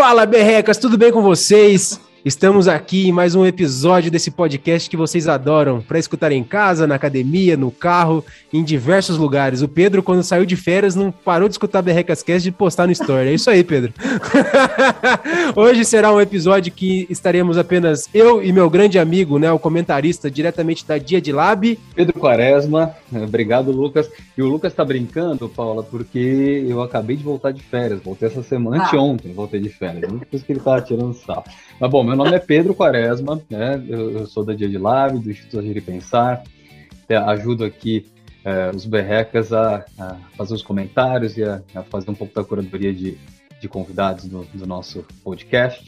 Fala, berrecas, tudo bem com vocês? Estamos aqui em mais um episódio desse podcast que vocês adoram para escutar em casa, na academia, no carro, em diversos lugares. O Pedro, quando saiu de férias, não parou de escutar Berrecas Cast e postar no Story. É isso aí, Pedro. Hoje será um episódio que estaremos apenas eu e meu grande amigo, né, o comentarista diretamente da Dia de Lab. Pedro Quaresma. Obrigado, Lucas. E o Lucas tá brincando, Paula, porque eu acabei de voltar de férias. Voltei essa semana, ah. anteontem voltei de férias. Por isso que ele tava tirando sal. Mas bom, meu nome é Pedro Quaresma, né? Eu, eu sou da Dia de Lab, do Instituto Agir e Pensar. É, ajudo aqui é, os berrecas a, a, fazer os comentários e a, a, fazer um pouco da curadoria de, de convidados do, do nosso podcast.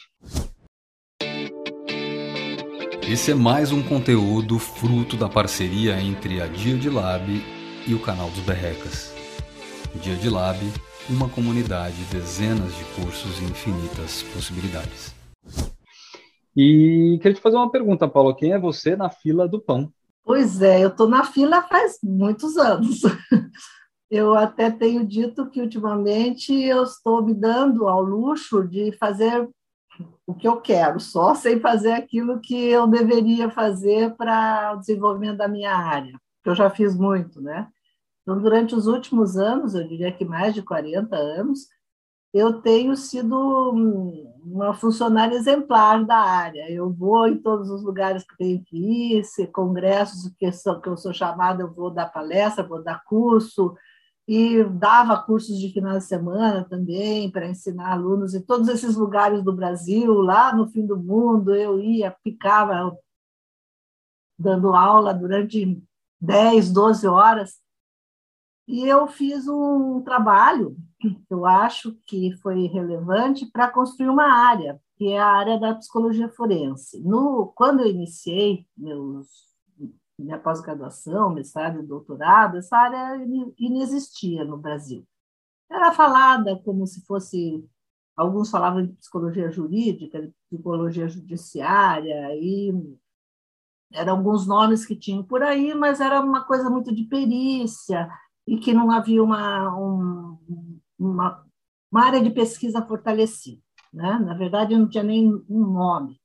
Esse é mais um conteúdo fruto da parceria entre a Dia de Lab e o canal dos Berrecas. Dia de Lab, uma comunidade, dezenas de cursos e infinitas possibilidades. E queria te fazer uma pergunta, Paulo. Quem é você na fila do pão? Pois é, eu estou na fila faz muitos anos. Eu até tenho dito que ultimamente eu estou me dando ao luxo de fazer o que eu quero, só sem fazer aquilo que eu deveria fazer para o desenvolvimento da minha área, que eu já fiz muito, né? Então, durante os últimos anos, eu diria que mais de 40 anos, eu tenho sido uma funcionária exemplar da área. Eu vou em todos os lugares que tenho que ir, se congressos que, são, que eu sou chamada, eu vou dar palestra, vou dar curso, e dava cursos de final de semana também para ensinar alunos em todos esses lugares do Brasil, lá no fim do mundo, eu ia, ficava dando aula durante 10, 12 horas. E eu fiz um trabalho eu acho que foi relevante para construir uma área, que é a área da psicologia forense. No, quando eu iniciei meus, minha pós-graduação, mestrado e doutorado, essa área inexistia no Brasil. Era falada como se fosse, alguns falavam de psicologia jurídica, de psicologia judiciária, e eram alguns nomes que tinham por aí, mas era uma coisa muito de perícia, e que não havia uma, um, uma, uma área de pesquisa fortalecida. Né? Na verdade, não tinha nem um nome.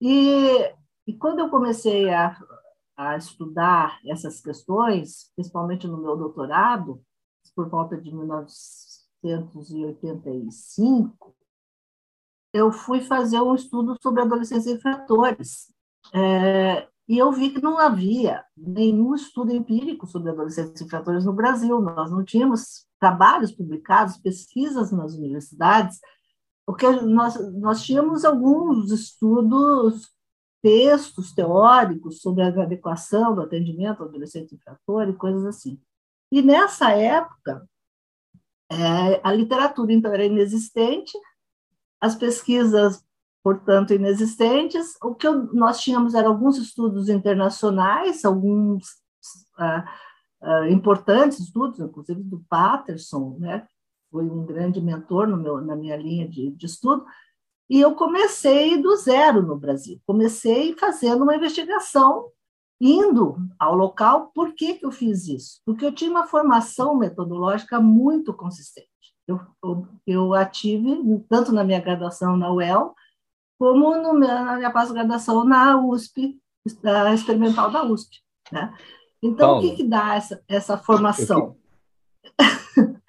E, e quando eu comecei a, a estudar essas questões, principalmente no meu doutorado, por volta de 1985, eu fui fazer um estudo sobre adolescência e fatores. É, e eu vi que não havia nenhum estudo empírico sobre adolescentes infratores no Brasil. Nós não tínhamos trabalhos publicados, pesquisas nas universidades, porque nós, nós tínhamos alguns estudos, textos teóricos sobre a adequação do atendimento ao adolescente infrator e coisas assim. E nessa época, é, a literatura então era inexistente, as pesquisas portanto, inexistentes. O que eu, nós tínhamos eram alguns estudos internacionais, alguns ah, ah, importantes estudos, inclusive do Patterson, né? foi um grande mentor meu, na minha linha de, de estudo, e eu comecei do zero no Brasil. Comecei fazendo uma investigação, indo ao local. Por que, que eu fiz isso? Porque eu tinha uma formação metodológica muito consistente. Eu, eu, eu tanto na minha graduação na UEL, como no, na minha pós-graduação na USP, da experimental da USP. Né? Então, Paulo, o que, que dá essa, essa formação?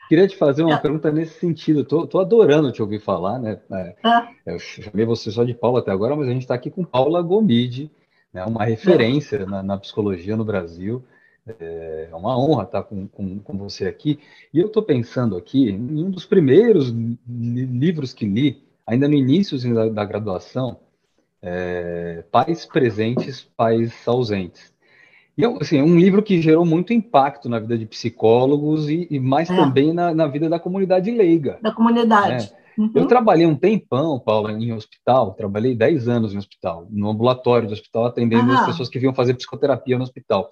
Queria te fazer uma é. pergunta nesse sentido. Estou adorando te ouvir falar, né? É, é. Eu chamei você só de Paula até agora, mas a gente está aqui com Paula Gomide, né? uma referência na, na, psicologia no Brasil. É uma honra estar com, com, com você aqui. E eu estou pensando aqui em um dos primeiros livros que li, ainda no início da, da graduação, é, Pais Presentes, Pais Ausentes. E assim, é um livro que gerou muito impacto na vida de psicólogos e, e mais é. também na, na, vida da comunidade leiga. Da comunidade. Né? Uhum. Eu trabalhei um tempão, Paula, em hospital, trabalhei 10 anos em hospital, no ambulatório do hospital, atendendo as pessoas que vinham fazer psicoterapia no hospital.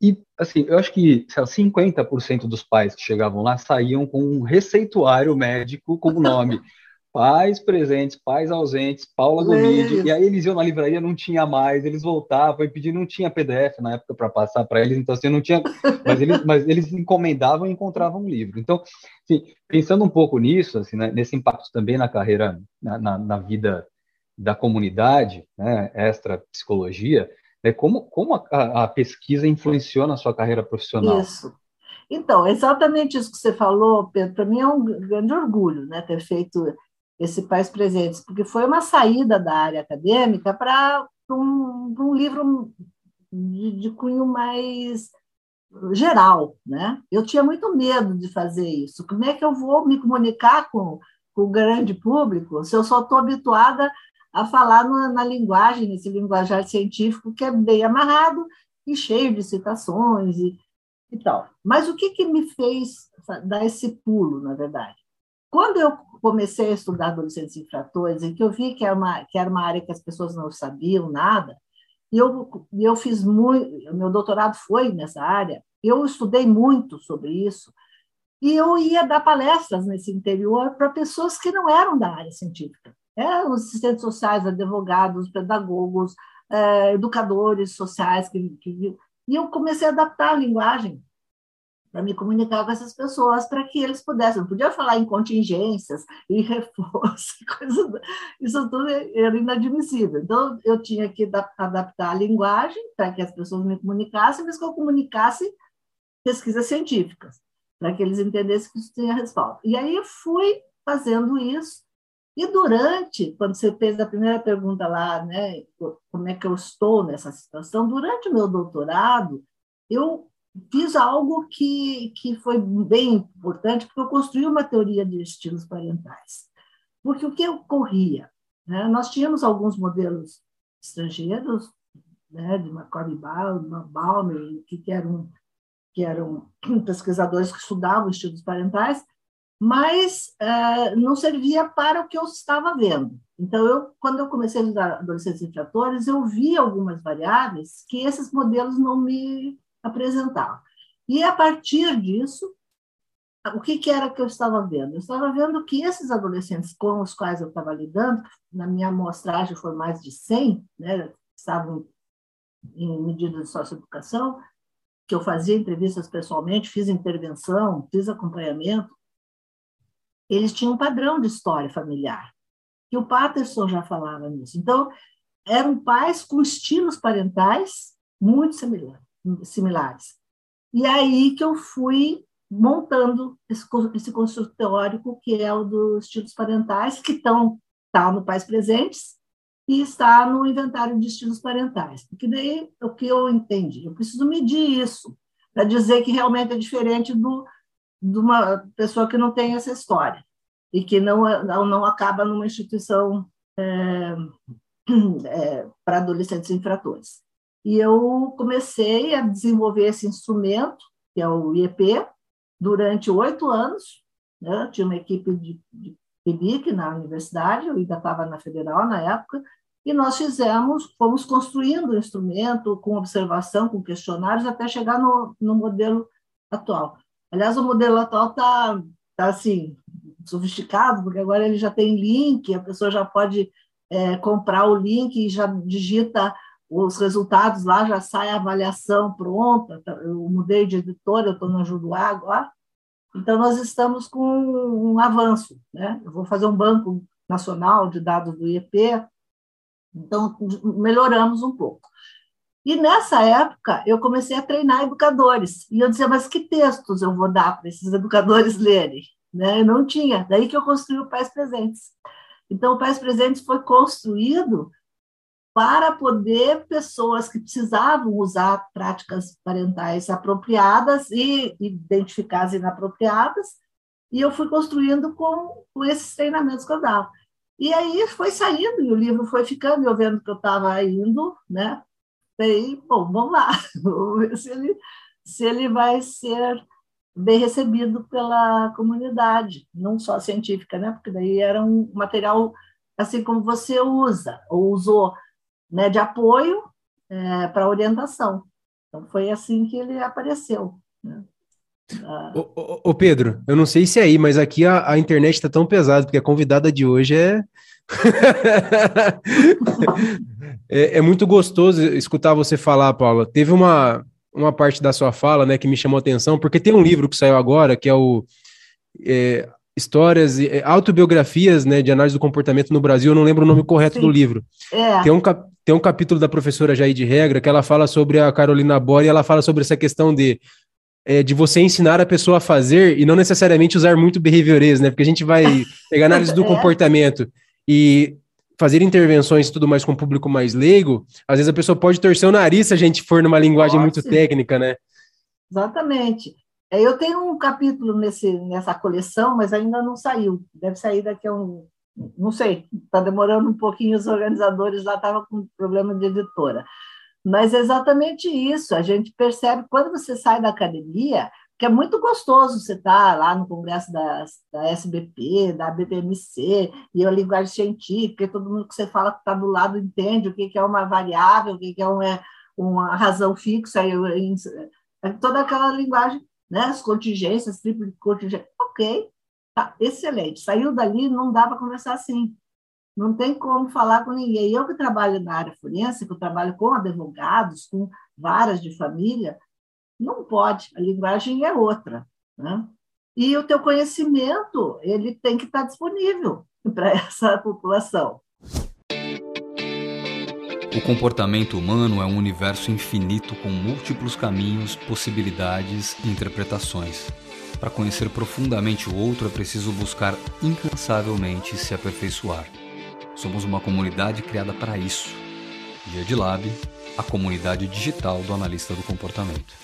E, assim, eu acho que lá, 50% dos pais que chegavam lá saíam com um receituário médico com o nome pais presentes, pais ausentes, Paula Gomide, e aí eles iam na livraria, não tinha mais, eles voltavam e pediam, não tinha PDF na época para passar para eles, então assim, não tinha, mas eles, mas eles encomendavam e encontravam um livro. Então, assim, pensando um pouco nisso, assim, né, nesse impacto também na carreira, na, na, na vida da comunidade, né, extra psicologia, né, como, como a, a pesquisa influenciou na sua carreira profissional? Isso. Então, exatamente isso que você falou, Pedro, para mim é um grande orgulho né, ter feito esse Pais Presentes, porque foi uma saída da área acadêmica para um, um, livro de, de, cunho mais geral. Né? Eu tinha muito medo de fazer isso. Como é que eu vou me comunicar com, com o grande público se eu só estou habituada a falar na, na linguagem, nesse linguajar científico que é bem amarrado e cheio de citações e, e tal. Mas o que, que me fez dar esse pulo, na verdade? Quando eu comecei a estudar adolescentes infratores, e que eu vi que era uma, que era uma área que as pessoas não sabiam nada, e eu, eu fiz muito, meu doutorado foi nessa área, eu estudei muito sobre isso, e eu ia dar palestras nesse interior para pessoas que não eram da área científica. Eram assistentes sociais, advogados, pedagogos, eh, educadores sociais, que, que, e eu comecei a adaptar a linguagem para me comunicar com essas pessoas para que eles pudessem. Não podia falar em contingências, em reforço, isso tudo era inadmissível. Então, eu tinha que adaptar a linguagem para que as pessoas me comunicassem, mas que eu comunicasse pesquisas científicas, para que eles entendessem que isso tinha respaldo. E aí eu fui fazendo isso, e durante, quando você fez a primeira pergunta lá, né, como é que eu estou nessa situação, durante o meu doutorado, eu fiz algo que, que foi bem importante, porque eu construí uma teoria de estilos parentais. Porque o que ocorria? Né? Nós tínhamos alguns modelos estrangeiros, né, de McCormick Balmer, que, que, eram, que eram pesquisadores que estudavam estilos parentais, mas uh, não servia para o que eu estava vendo. Então, eu, quando eu comecei a estudar adolescentes infratores, eu vi algumas variáveis que esses modelos não me apresentava. E a partir disso, o que, que, era que eu estava vendo? Eu estava vendo que esses adolescentes com os quais eu estava lidando, na minha amostragem foi mais de 100, né, estavam em medidas de socioeducação, que eu fazia entrevistas pessoalmente, fiz intervenção, fiz acompanhamento, eles tinham um padrão de história familiar, que o Patterson já falava nisso. Então, eram pais com estilos parentais muito similares similares. E aí que eu fui montando esse, esse teórico, que é o dos estilos parentais, que estão tá no Pais Presentes e está no inventário de estilos parentais. Porque daí, o que eu entendi? Eu preciso medir isso, para dizer que realmente é diferente do, de uma pessoa que não tem essa história e que não, não, não acaba numa instituição é, é, para adolescentes infratores. E eu comecei a desenvolver esse instrumento, que é o IEP, durante oito anos. Né? Tinha uma equipe de, de PIBIC na universidade, eu ainda estava na federal na época, e nós fizemos, fomos construindo o instrumento com observação, com questionários, até chegar no, no modelo atual. Aliás, o modelo atual está tá, assim, sofisticado, porque agora ele já tem link, a pessoa já pode é, comprar o link e já digita os resultados lá já sai a avaliação pronta. Tá, eu mudei de editora, eu estou no Ajudo agora. Então, nós estamos com um avanço. Né? Eu vou fazer um banco nacional de dados do IEP, então melhoramos um pouco. E nessa época, eu comecei a treinar educadores. E eu dizia, mas que textos eu vou dar para esses educadores lerem? Né? Eu não tinha. Daí que eu construí o Pais Presentes. Então, o Pais Presentes foi construído para poder pessoas que precisavam usar práticas parentais apropriadas e identificar as inapropriadas, e eu fui construindo com, com esses treinamentos que eu dava. E aí foi saindo, e o livro foi ficando, eu vendo que eu estava indo, né? E, bom, vamos lá, vamos ver se ele, se ele vai ser bem recebido pela comunidade, não só científica, né? Porque daí era um material assim como você usa, ou usou né, de apoio é, para orientação. Então, foi assim que ele apareceu. Né? Ô, ô, ô, Pedro, eu não sei se é aí, mas aqui a, a internet está tão pesada, porque a convidada de hoje é... é... é. muito gostoso escutar você falar, Paula. Teve uma, uma parte da sua fala né, que me chamou a atenção, porque tem um livro que saiu agora, que é o é, Histórias, é, Autobiografias né, de Análise do Comportamento no Brasil, eu não lembro o nome correto Sim. do livro. É. Tem, um, tem um capítulo da professora Jair de Regra que ela fala sobre a Carolina Bore e ela fala sobre essa questão de é, de você ensinar a pessoa a fazer e não necessariamente usar muito behaviorês, né? Porque a gente vai pegar análise do é. comportamento e fazer intervenções e tudo mais com o público mais leigo, às vezes a pessoa pode torcer o nariz se a gente for numa linguagem muito técnica, né? Exatamente. É, eu tenho um capítulo nesse, nessa coleção, mas ainda não saiu. Deve sair daqui a um. Não sei, está demorando um pouquinho. Os organizadores lá estavam com problema de editora. Mas é exatamente isso. A gente percebe quando você sai da academia, que é muito gostoso você estar tá lá no congresso da, da SBP, da BPMC, e a linguagem científica, e todo mundo que você fala que está do lado entende o que, é uma variável, o que, é uma, uma razão fixa, e, é toda aquela linguagem, né? as contingências, triplo contingência. Ok, tá, excelente. Saiu dali, não dá para conversar assim. Não tem como falar com ninguém. Eu que trabalho na área forense, que eu trabalho com advogados, com varas de família, não pode, a linguagem é outra. Né? E o teu conhecimento ele tem que estar disponível para essa população. O comportamento humano é um universo infinito com múltiplos caminhos, possibilidades e interpretações. Para conhecer profundamente o outro é preciso buscar incansavelmente se aperfeiçoar. Somos uma comunidade criada para isso. Dia de Lab, a comunidade digital do analista do comportamento.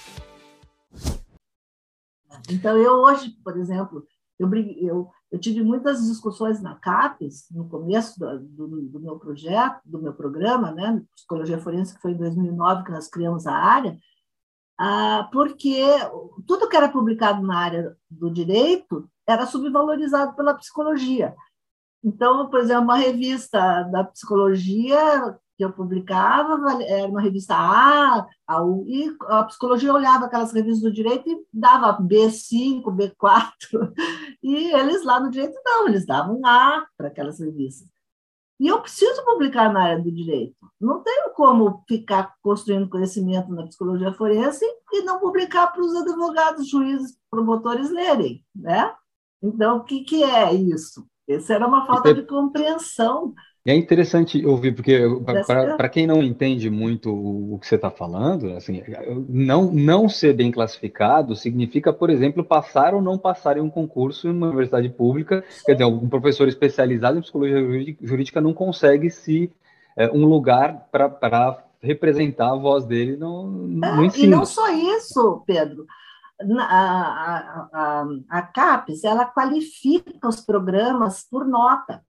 Então, eu hoje, por exemplo, eu, eu, eu tive muitas discussões na CAPES, no começo do, do, do, meu projeto, do meu programa, né, Psicologia Forense, que foi em 2009 que nós criamos a área, ah, porque tudo que era publicado na área do direito era subvalorizado pela psicologia. Então, por exemplo, uma revista da psicologia eu publicava, era uma revista A, a U, e a psicologia olhava aquelas revistas do direito e dava B5, B4, e eles lá no direito não, eles davam A para aquelas revistas. E eu preciso publicar na área do direito. Não tenho como ficar construindo conhecimento na psicologia forense e não publicar para os advogados, juízes, promotores lerem, né? Então, o que, que é isso? Isso era uma falta de compreensão é interessante ouvir, porque para quem não entende muito o, o que você está falando, assim, não, não ser bem classificado significa, por exemplo, passar ou não passar em um concurso em uma universidade pública. Quer dizer, um professor especializado em psicologia jurídica não consegue se é, um lugar para representar a voz dele no, no é, ensino. E não só isso, Pedro. A, a, a, a CAPES ela qualifica os programas por nota.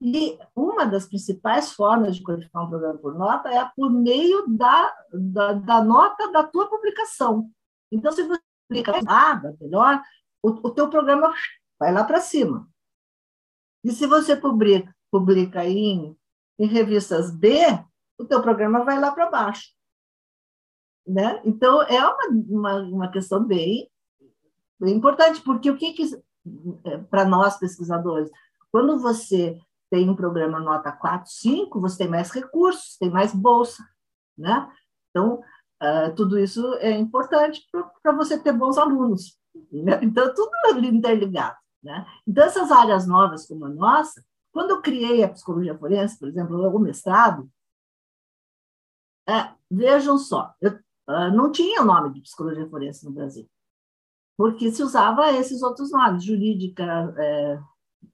E uma das principais formas de qualificar um programa por nota é por meio da, da, da nota da tua publicação. Então, se você publica nada melhor, o, o teu programa vai lá para cima. E se você publica, publica em, em revistas B, o teu programa vai lá para baixo. Né? Então, é uma, uma, uma questão bem, bem importante, porque o que, que é, para nós pesquisadores, quando você tem um programa nota 4, 5, você tem mais recursos, tem mais bolsa, né? Então, uh, tudo isso é importante para você ter bons alunos. Né? Então, tudo é interligado, né? Então, essas áreas novas como a nossa, quando eu criei a psicologia forense, por exemplo, o mestrado, é, vejam só, eu, uh, não tinha o nome de psicologia forense no Brasil, porque se usava esses outros nomes, jurídica, é,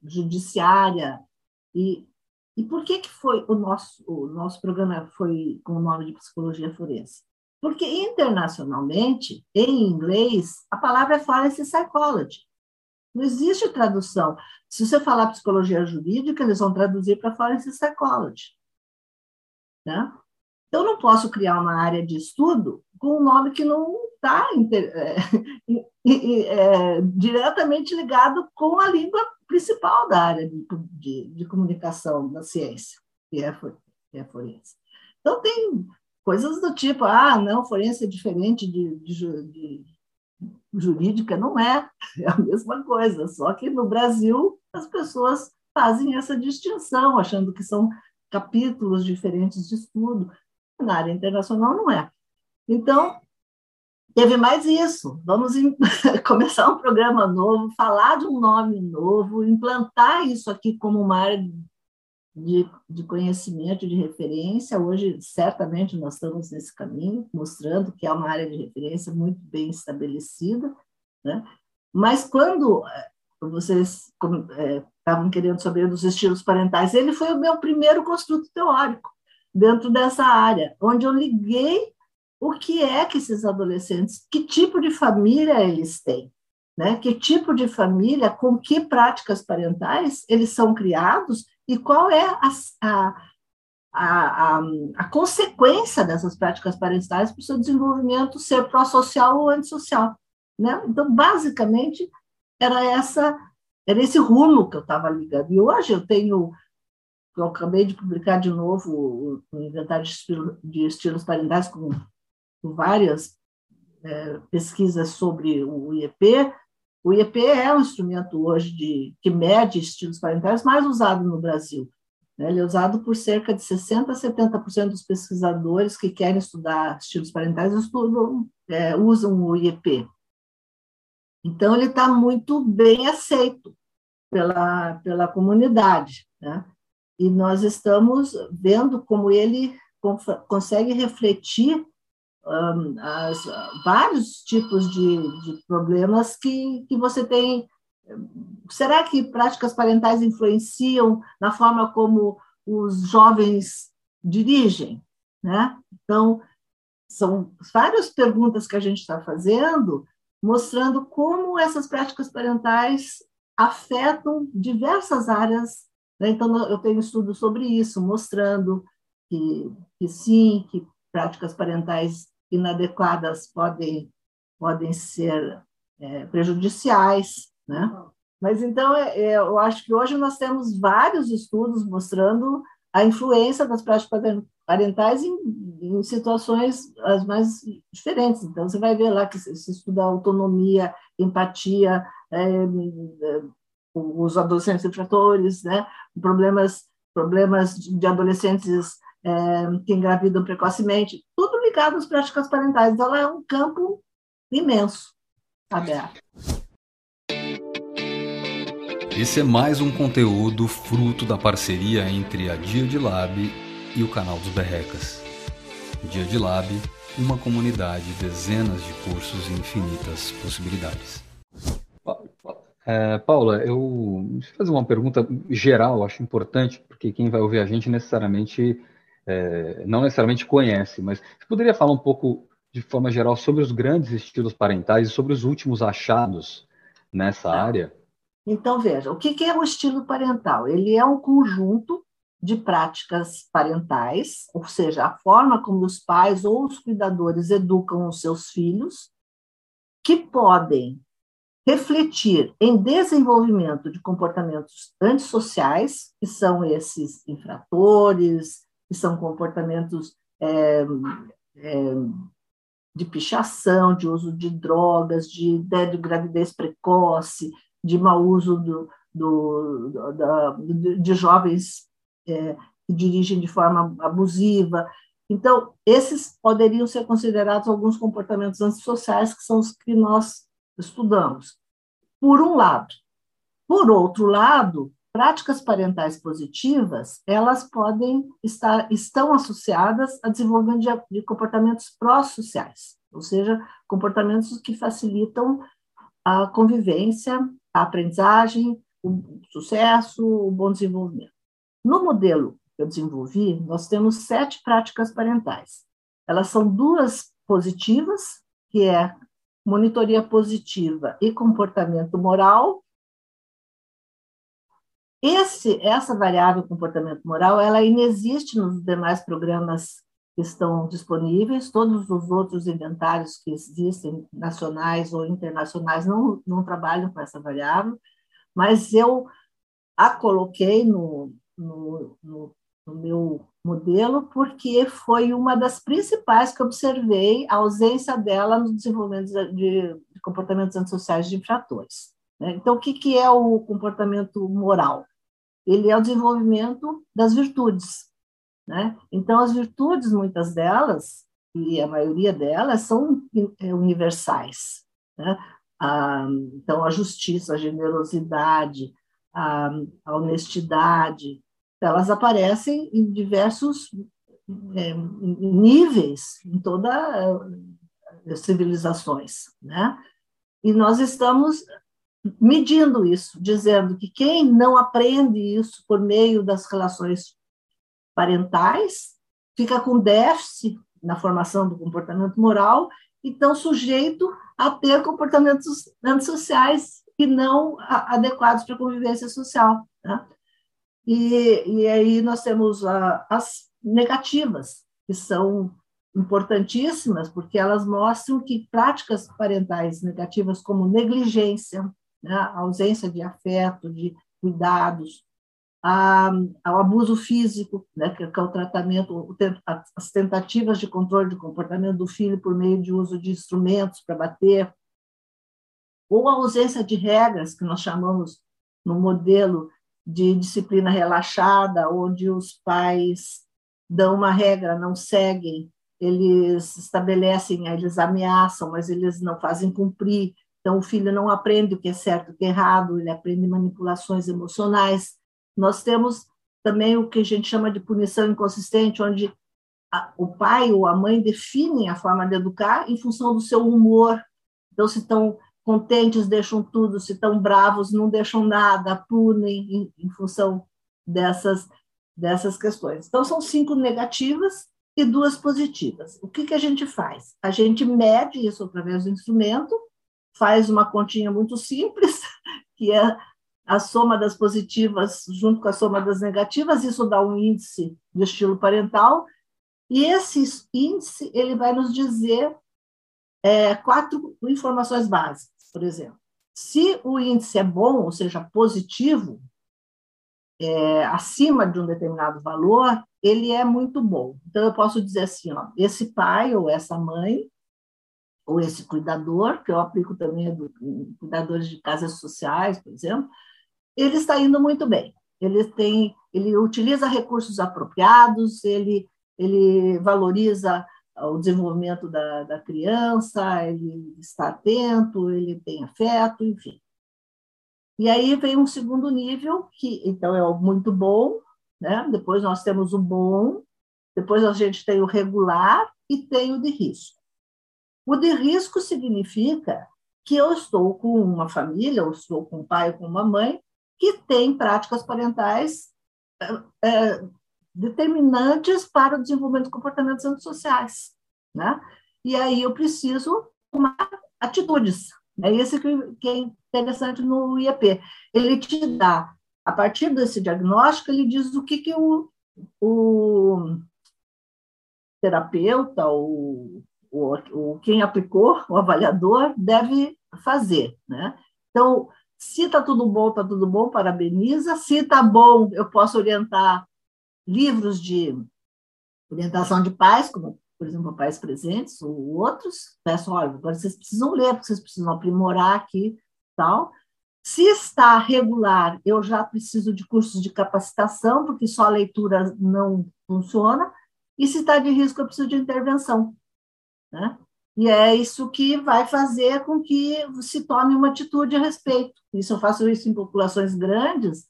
judiciária, e, e por que, que foi o nosso, o nosso programa foi com o nome de psicologia forense? Porque internacionalmente, em inglês, a palavra é forensic psychology. Não existe tradução. Se você falar psicologia jurídica, eles vão traduzir para forensic psychology. Né? Então, eu não posso criar uma área de estudo com um nome que não está é, é, diretamente ligado com a língua principal da área de, de, de comunicação da ciência, que é, que é forense. Então, tem coisas do tipo, ah, não, forense é diferente de, de jurídica não é, é a mesma coisa, só que no Brasil as pessoas fazem essa distinção, achando que são capítulos diferentes de estudo. Na área internacional não é. Então, teve mais isso. Vamos começar um programa novo, falar de um nome novo, implantar isso aqui como uma área de, de conhecimento, de referência. Hoje, certamente, nós estamos nesse caminho, mostrando que é uma área de referência muito bem estabelecida. Né? Mas quando eh, vocês é, estavam querendo saber dos estilos parentais, ele foi o meu primeiro construto teórico dentro dessa área, onde eu liguei o que é que esses adolescentes, que tipo de família eles têm, né? Que tipo de família, com que práticas parentais eles são criados e qual é a, a, a, a consequência dessas práticas parentais para o seu desenvolvimento ser pró-social ou antissocial. Né? Então, basicamente, era essa era esse rumo que eu estava ligando. E hoje eu tenho, eu acabei de publicar de novo o, o inventário de, estilo, de, estilos parentais com várias é, pesquisas sobre o IEP, o IEP é um instrumento hoje de, que mede estilos parentais mais usado no Brasil. Né? Ele é usado por cerca de 60% a 70% dos pesquisadores que querem estudar estilos parentais estudam, é, usam o IEP. Então, ele está muito bem aceito pela, pela comunidade. Né? E nós estamos vendo como ele consegue refletir um, as, vários tipos de, de problemas que, que você tem. Será que práticas parentais influenciam na forma como os jovens dirigem? Né? Então, são várias perguntas que a gente está fazendo, mostrando como essas práticas parentais afetam diversas áreas. Né? Então, eu tenho estudos sobre isso, mostrando que, que sim, que práticas parentais inadequadas podem, podem ser é, prejudiciais, né? Mas então, é, é, eu acho que hoje nós temos vários estudos mostrando a influência das práticas parentais em, em situações as mais diferentes. Então, você vai ver lá que se estuda autonomia, empatia, é, é, os adolescentes infratores, né? problemas, problemas de adolescentes é, que engravidam precocemente, tudo ligado às práticas parentais. Então, ela é um campo imenso, aberto. Esse é mais um conteúdo fruto da parceria entre a Dia de Lab e o canal dos Berrecas. Dia de Lab, uma comunidade, dezenas de cursos e infinitas possibilidades. É, Paula, eu deixa eu fazer uma pergunta geral, acho importante, porque quem vai ouvir a gente necessariamente é, não necessariamente conhece, mas você poderia falar um pouco, de forma geral, sobre os grandes estilos parentais e sobre os últimos achados nessa tá. área? Então, veja, o que é o estilo parental? Ele é um conjunto de práticas parentais, ou seja, a forma como os pais ou os cuidadores educam os seus filhos, que podem refletir em desenvolvimento de comportamentos antissociais, que são esses infratores, que são comportamentos é, é, de pichação, de uso de drogas, de, de, de gravidez precoce, de mau uso do, do da, de jovens é, que dirigem de forma abusiva. Então, esses poderiam ser considerados alguns comportamentos antissociais, que são os que nós estudamos. Por um lado. Por outro lado, práticas parentais positivas, elas podem estar, estão associadas a desenvolvimento de, de comportamentos pró-sociais, ou seja, comportamentos que facilitam a convivência, a aprendizagem, o sucesso, o bom desenvolvimento. No modelo que eu desenvolvi, nós temos sete práticas parentais. Elas são duas positivas, que é monitoria positiva e comportamento moral, esse, essa variável comportamento moral, ela inexiste nos demais programas que estão disponíveis, todos os outros inventários que existem, nacionais ou internacionais, não, não trabalham com essa variável, mas eu a coloquei no, no, no, no meu modelo porque foi uma das principais que observei a ausência dela no desenvolvimento de, de comportamentos antissociais de infratores. Né? Então, o que, que é o comportamento moral? Ele é o desenvolvimento das virtudes. Né? Então, as virtudes, muitas delas, e a maioria delas, são é, universais. Né? Ah, então, a justiça, a generosidade, a, a honestidade, elas aparecem em diversos é, níveis, em todas as civilizações. Né? E nós estamos medindo isso, dizendo que quem não aprende isso por meio das relações parentais fica com déficit na formação do comportamento moral e estão sujeito a ter comportamentos antissociais e não adequados para a convivência social. Né? E, e aí nós temos a, as negativas, que são importantíssimas, porque elas mostram que práticas parentais negativas, como negligência, né, ausência de afeto, de cuidados, a, ao abuso físico, né, que, é o tratamento, as tentativas de controle de comportamento do filho por meio de uso de instrumentos para bater, ou a ausência de regras, que nós chamamos no modelo de disciplina relaxada, onde os pais dão uma regra, não seguem, eles estabelecem, eles ameaçam, mas eles não fazem cumprir. Então, o filho não aprende o que é certo e o que é errado, ele aprende manipulações emocionais. Nós temos também o que a gente chama de punição inconsistente, onde a, o pai ou a mãe definem a forma de educar em função do seu humor. Então, se estão contentes, deixam tudo, se estão bravos, não deixam nada, punem em, em função dessas, dessas questões. Então, são cinco negativas e duas positivas. O que, que a gente faz? A gente mede isso através do instrumento faz uma continha muito simples, que é a soma das positivas junto com a soma das negativas, isso dá um índice de estilo parental, e esse índice ele vai nos dizer é, quatro informações básicas, por exemplo. Se o índice é bom, ou seja, positivo, é, acima de um determinado valor, ele é muito bom. Então, eu posso dizer assim, ó, esse pai ou essa mãe ou esse cuidador, que eu aplico também do, cuidadores de casas sociais, por exemplo, ele está indo muito bem. Ele tem, ele utiliza recursos apropriados, ele, ele valoriza o desenvolvimento da, da criança, ele está atento, ele tem afeto, enfim. E aí vem um segundo nível, que então é o muito bom, né? depois nós temos o bom, depois a gente tem o regular e tem o de risco. O de risco significa que eu estou com uma família, ou estou com um pai ou com uma mãe, que tem práticas parentais é, determinantes para o desenvolvimento de comportamentos antissociais. Né? E aí eu preciso tomar atitudes. É isso que, é interessante no IEP. Ele te dá, a partir desse diagnóstico, ele diz o que, que o, o terapeuta, o o, o quem aplicou, o avaliador, deve fazer. Né? Então, se está tudo bom, está tudo bom, parabeniza. Se está bom, eu posso orientar livros de orientação de pais, como, por exemplo, Pais Presentes ou outros. Peço, olha, agora vocês precisam ler, porque vocês precisam aprimorar aqui tal. Se está regular, eu já preciso de cursos de capacitação, porque só a leitura não funciona. E se está de risco, eu preciso de intervenção. Né? E é isso que vai fazer com que se tome uma atitude a respeito. Isso eu faço isso em populações grandes,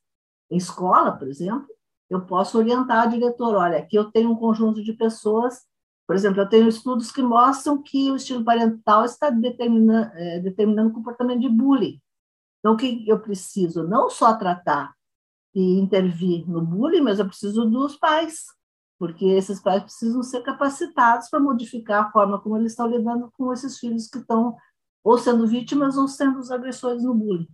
em escola, por exemplo, eu posso orientar a diretor, olha, aqui eu tenho um conjunto de pessoas, por exemplo, eu tenho estudos que mostram que o estilo parental está determinando, é, determinando o comportamento de bullying. Então, o que eu preciso? Não só tratar e intervir no bullying, mas eu preciso dos pais, porque esses pais precisam ser capacitados para modificar a forma como eles estão lidando com esses filhos que estão ou sendo vítimas ou sendo os agressores no bullying.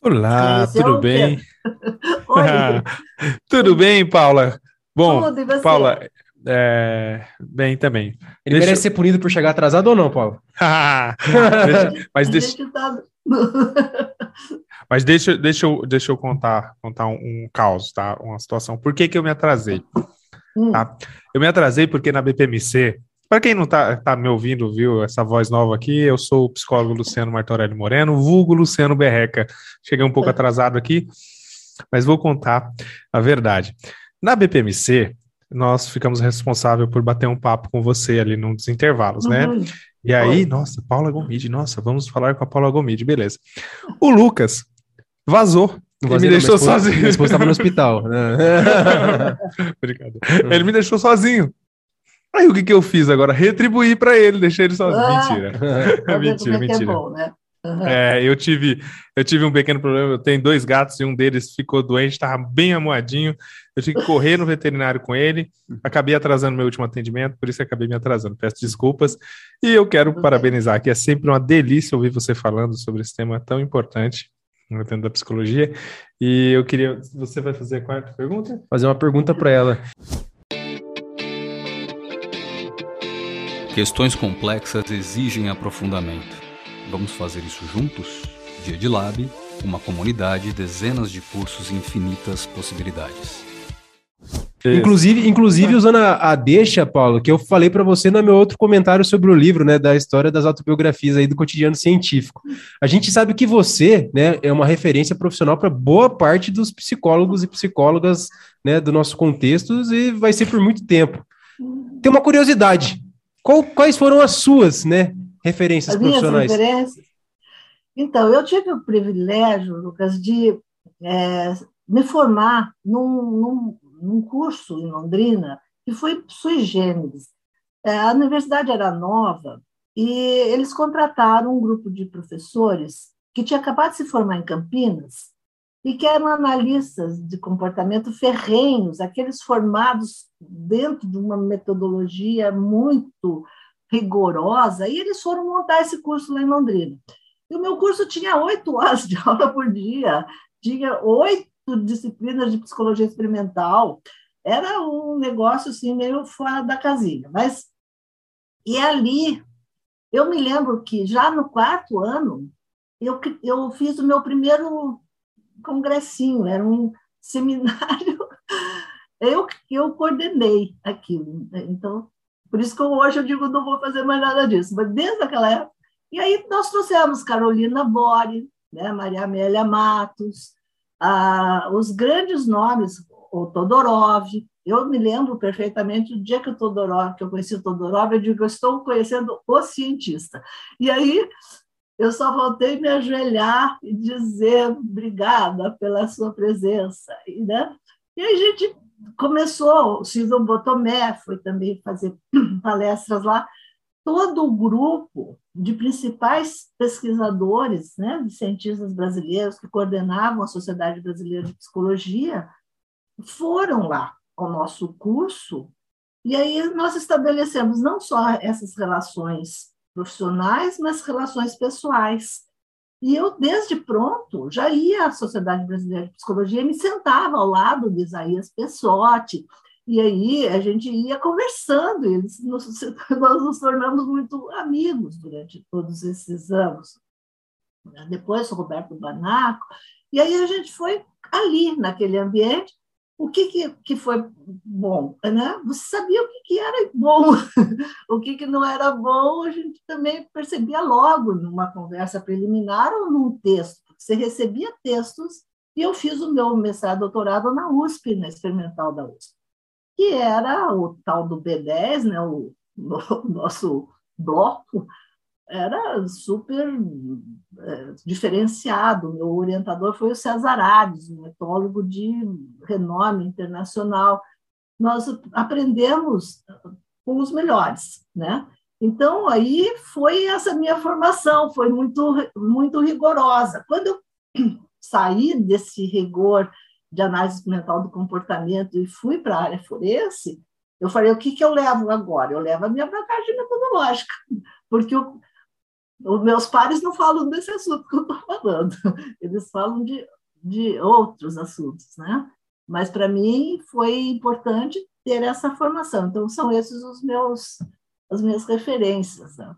Olá, Esse tudo é bem? tudo bem, Paula? Bom, tudo, Paula, é, bem também. Ele deixa... merece ser punido por chegar atrasado ou não, Paulo? mas deixa... Tá... Mas deixa, deixa, eu, deixa eu contar, contar um, um caos, tá? Uma situação. Por que, que eu me atrasei? Hum. Tá? Eu me atrasei porque na BPMC, Para quem não está tá me ouvindo, viu, essa voz nova aqui, eu sou o psicólogo Luciano Martorelli Moreno, vulgo Luciano Berreca. Cheguei um pouco atrasado aqui, mas vou contar a verdade. Na BPMC, nós ficamos responsáveis por bater um papo com você ali nos intervalos, né? uhum. né? E aí, Oi. nossa, Paula Gomide, nossa, vamos falar com a Paula Gomide, beleza. O Lucas vazou. Ele me deixou sozinho. Minha esposa estava no hospital. Obrigado. Ele me deixou sozinho. Aí o que, que eu fiz agora? Retribuir para ele, deixei ele sozinho. Ah, mentira. mentira, mentira. É, bom, né? uhum. é, eu tive, eu tive um pequeno problema. Eu tenho dois gatos e um deles ficou doente, estava bem amoadinho. Eu tive que correr no veterinário com ele. Acabei atrasando meu último atendimento, por isso acabei me atrasando. Peço desculpas. E eu quero uhum. parabenizar que é sempre uma delícia ouvir você falando sobre esse tema tão importante dentro da psicologia. E eu queria. Você vai fazer a quarta pergunta? Fazer uma pergunta para ela. Questões complexas exigem aprofundamento. Vamos fazer isso juntos? Dia de Lab, uma comunidade, dezenas de cursos e infinitas possibilidades. Inclusive, inclusive usando a, a, deixa, Paulo, que eu falei para você no meu outro comentário sobre o livro, né, da história das autobiografias aí do cotidiano científico. A gente sabe que você, né, é uma referência profissional para boa parte dos psicólogos e psicólogas, né, do nosso contexto e vai ser por muito tempo. Tem uma curiosidade. Qual, quais foram as suas, né, referências as profissionais? Minhas referências? Então, eu tive o privilégio, Lucas, de é, me formar num, num, num, curso em Londrina que foi sui generis. É, a universidade era nova e eles contrataram um grupo de professores que tinha acabado de se formar em Campinas e que eram analistas de comportamento ferrenhos, aqueles formados dentro de uma metodologia muito rigorosa, e eles foram montar esse curso lá em Londrina. E o meu curso tinha oito horas de aula por dia, tinha oito disciplinas de psicologia experimental, era um negócio assim meio fora da casinha. Mas e ali eu me lembro que já no quarto ano eu, eu fiz o meu primeiro congressinho, era um seminário. Eu, eu coordenei aquilo. Então, por isso que hoje eu digo não vou fazer mais nada disso. Mas desde aquela época. E aí nós trouxemos Carolina Bore, né, Maria Amélia Matos, ah, os grandes nomes, o Todorov. Eu me lembro perfeitamente do dia que o Todorov, que eu conheci o Todorov, eu digo, eu estou conhecendo o cientista. E aí eu só voltei me ajoelhar e dizer obrigada pela sua presença. E, né? e a gente começou, o Silvio Botomé foi também fazer palestras lá, todo o grupo de principais pesquisadores, né, de cientistas brasileiros que coordenavam a Sociedade Brasileira de Psicologia, foram lá ao nosso curso, e aí nós estabelecemos não só essas relações profissionais, mas relações pessoais. E eu, desde pronto, já ia à Sociedade Brasileira de Psicologia e me sentava ao lado de Isaías Pessotti. E aí a gente ia conversando, eles, nós nos tornamos muito amigos durante todos esses anos. Depois, o Roberto Banaco. E aí a gente foi ali, naquele ambiente, o que, que, que foi bom? Né? Você sabia o que, que era bom, o que, que não era bom, a gente também percebia logo numa conversa preliminar ou num texto. Você recebia textos e eu fiz o meu mestrado doutorado na USP, na experimental da USP, que era o tal do B10, né? o, o nosso bloco, era super é, diferenciado. Meu orientador foi o César Ades, um etólogo de renome internacional. Nós aprendemos com os melhores, né? Então aí foi essa minha formação, foi muito muito rigorosa. Quando eu saí desse rigor de análise mental do comportamento e fui para a área forense, eu falei, o que, que eu levo agora? Eu levo a minha bagagem metodológica, porque os meus pares não falam desse assunto que eu estou falando, eles falam de, de outros assuntos, né? Mas para mim foi importante ter essa formação. Então são esses os meus as minhas referências. Né?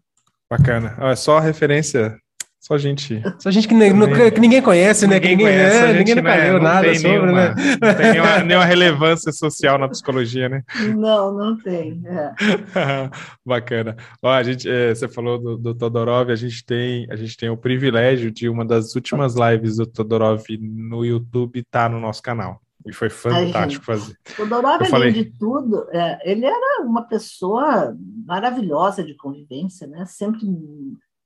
Bacana. É só referência Só gente. Só gente que, nem, que ninguém conhece, né? Ninguém, que ninguém conhece, é, ninguém nunca né, leu nada sobre, nenhuma, né? Não tem nenhuma, nenhuma, relevância social na psicologia, né? Não, não tem. É. Bacana. Ó, a gente, é, você falou do, do, Todorov, a gente, tem, a gente tem o privilégio de uma das últimas lives do Todorov no YouTube estar tá no nosso canal. E foi fantástico Ai, fazer. O Todorov, além falei... de tudo, é, ele era uma pessoa maravilhosa de convivência, né? Sempre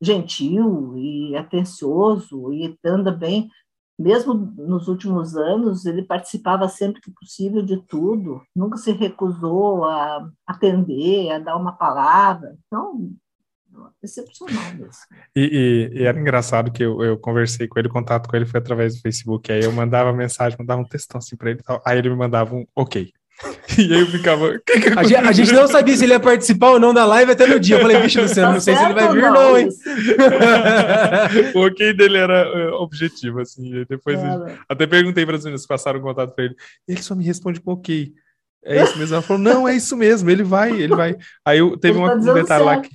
gentil e atencioso e anda bem. Mesmo nos últimos anos, ele participava sempre que possível de tudo, nunca se recusou a atender, a dar uma palavra. Então, excepcional mesmo. E, e, e, era engraçado que eu, eu conversei com ele, o contato com ele foi através do Facebook. Aí eu mandava mensagem, mandava um textão assim para ele, aí ele me mandava um ok. E aí eu ficava. Que que a, gente, a, gente, não sabia se ele ia participar ou não da live até no dia. Eu falei, bicho, Luciano, não sei se ele vai vir, não, hein? o ok dele era uh, objetivo, assim. E depois é, até perguntei para as meninas que passaram o contato para ele. Ele só me responde com ok. É isso mesmo. Ela falou: não, é isso mesmo, ele vai, ele vai. Aí eu, teve uma, tá um detalhe certo. lá que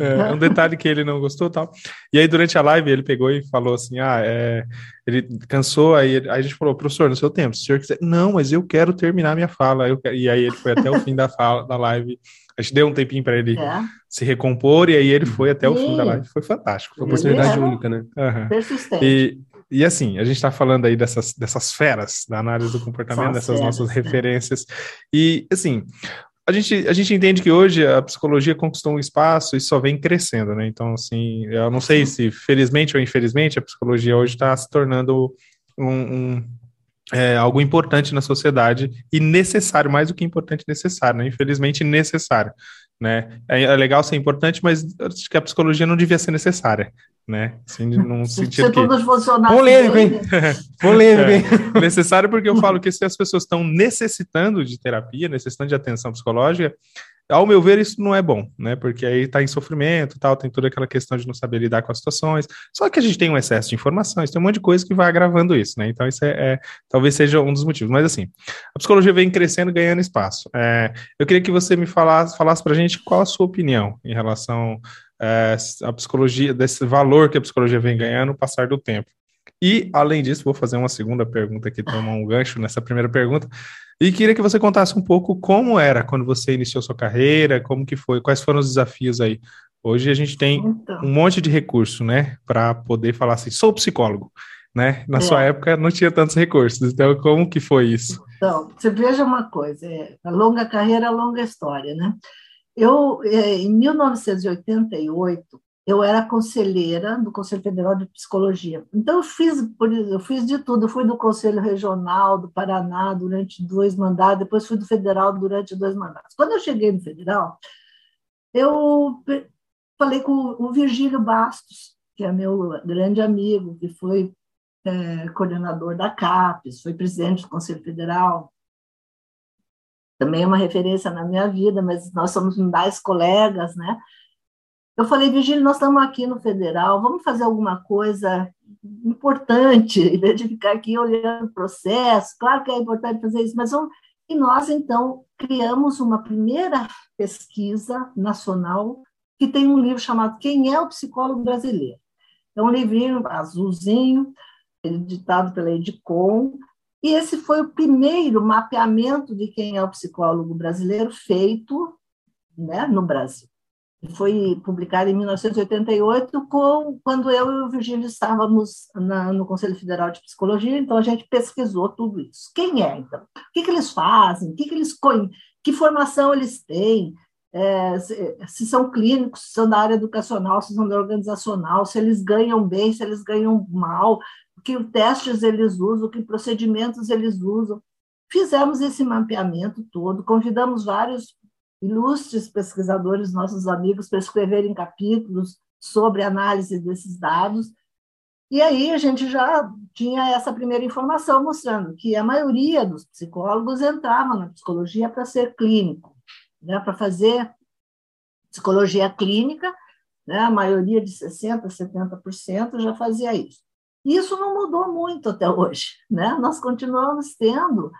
é, um detalhe que ele não gostou tal. E aí, durante a live, ele pegou e falou assim: ah, é, ele cansou, aí, aí, a gente falou, professor, no seu tempo, se o senhor quiser, não, mas eu quero terminar minha fala. E aí ele foi até o fim da fala da live. A gente deu um tempinho para ele é. se recompor, e aí ele foi até o fim da live. Foi fantástico. Foi uma oportunidade é. única, né? Uhum. Persistente. E, e assim, a gente está falando aí dessas, dessas feras da análise do comportamento, dessas feras, nossas né? referências. E assim, a gente, a gente entende que hoje a psicologia conquistou um espaço e só vem crescendo, né? Então, assim, eu não sei se felizmente ou infelizmente a psicologia hoje está se tornando um, um é, algo importante na sociedade e necessário, mais do que importante, necessário, né? Infelizmente, necessário, né? É, é legal ser importante, mas acho que a psicologia não devia ser necessária, né? Assim, num sentido que... Polêmico, hein? Polêmico, hein? É, necessário porque eu falo que se as pessoas estão necessitando de terapia, necessitando de atenção psicológica, ao meu ver, isso não é bom, né? Porque aí está em sofrimento tal, tem toda aquela questão de não saber lidar com as situações. Só que a gente tem um excesso de informações, tem um monte de coisa que vai agravando isso, né? Então, isso é, é talvez seja um dos motivos. Mas assim, a psicologia vem crescendo, ganhando espaço. É, eu queria que você me falasse, falasse para a gente qual a sua opinião em relação é, à psicologia, desse valor que a psicologia vem ganhando no passar do tempo. E, além disso, vou fazer uma segunda pergunta que toma um gancho nessa primeira pergunta. E queria que você contasse um pouco como era quando você iniciou sua carreira, como que foi, quais foram os desafios aí. Hoje a gente tem então. um monte de recurso, né, para poder falar assim, sou psicólogo, né? Na é. sua época não tinha tantos recursos, então como que foi isso? Então, você veja uma coisa, é, a longa carreira, a longa história, né? Eu, é, em 1988, eu era conselheira do Conselho Federal de Psicologia. Então, eu fiz, eu fiz de tudo. Eu fui do Conselho Regional do Paraná durante dois mandatos, depois fui do Federal durante dois mandatos. Quando eu cheguei no Federal, eu falei com o Virgílio Bastos, que é meu grande amigo, que foi é, coordenador da CAPES, foi presidente do Conselho Federal. Também é uma referência na minha vida, mas nós somos mais colegas, né? Eu falei, Virgílio, nós estamos aqui no Federal, vamos fazer alguma coisa importante, em vez de ficar aqui olhando o processo. Claro que é importante fazer isso, mas vamos. E nós, então, criamos uma primeira pesquisa nacional que tem um livro chamado Quem é o Psicólogo Brasileiro? É um livrinho azulzinho, editado pela Edicom, e esse foi o primeiro mapeamento de quem é o psicólogo brasileiro feito né, no Brasil foi publicada em 1988, com, quando eu e o Virgílio estávamos na, no Conselho Federal de Psicologia, então a gente pesquisou tudo isso. Quem é, então? O que, que eles fazem? O que, que eles que formação eles têm? É, se, se, são clínicos, se são da área educacional, se são da organizacional, se eles ganham bem, se eles ganham mal, que testes eles usam, que procedimentos eles usam. Fizemos esse mapeamento todo, convidamos vários ilustres pesquisadores, nossos amigos, para escreverem capítulos sobre análise desses dados. E aí a gente já tinha essa primeira informação mostrando que a maioria dos psicólogos entrava na psicologia para ser clínico, né, para fazer psicologia clínica, né, a maioria de 60%, 70% já fazia isso. Isso não mudou muito até hoje. Né? Nós continuamos tendo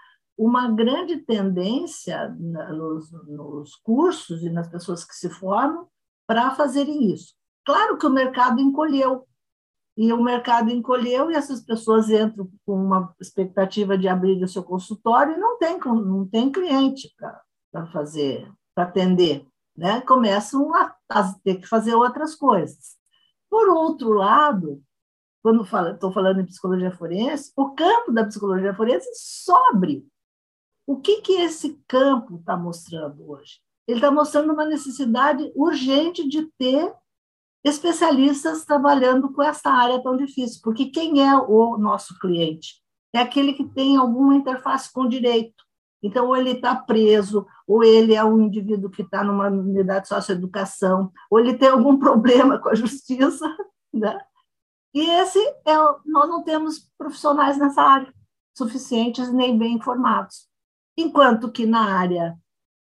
uma grande tendência nos, nos cursos e nas pessoas que se formam para fazerem isso. Claro que o mercado encolheu, e o mercado encolheu e essas pessoas entram com uma expectativa de abrir o seu consultório e não tem, não tem cliente para fazer, para atender, né? Começam a, a, ter que fazer outras coisas. Por outro lado, quando estou falando em psicologia forense, o campo da psicologia forense sobre. O que, que esse campo está mostrando hoje? Ele está mostrando uma necessidade urgente de ter especialistas trabalhando com essa área tão difícil, porque quem é o nosso cliente? É aquele que tem alguma interface com direito. Então, ou ele está preso, ou ele é um indivíduo que está numa unidade de socioeducação, ou ele tem algum problema com a justiça, né? E esse é nós não temos profissionais nessa área suficientes nem bem informados. Enquanto que na área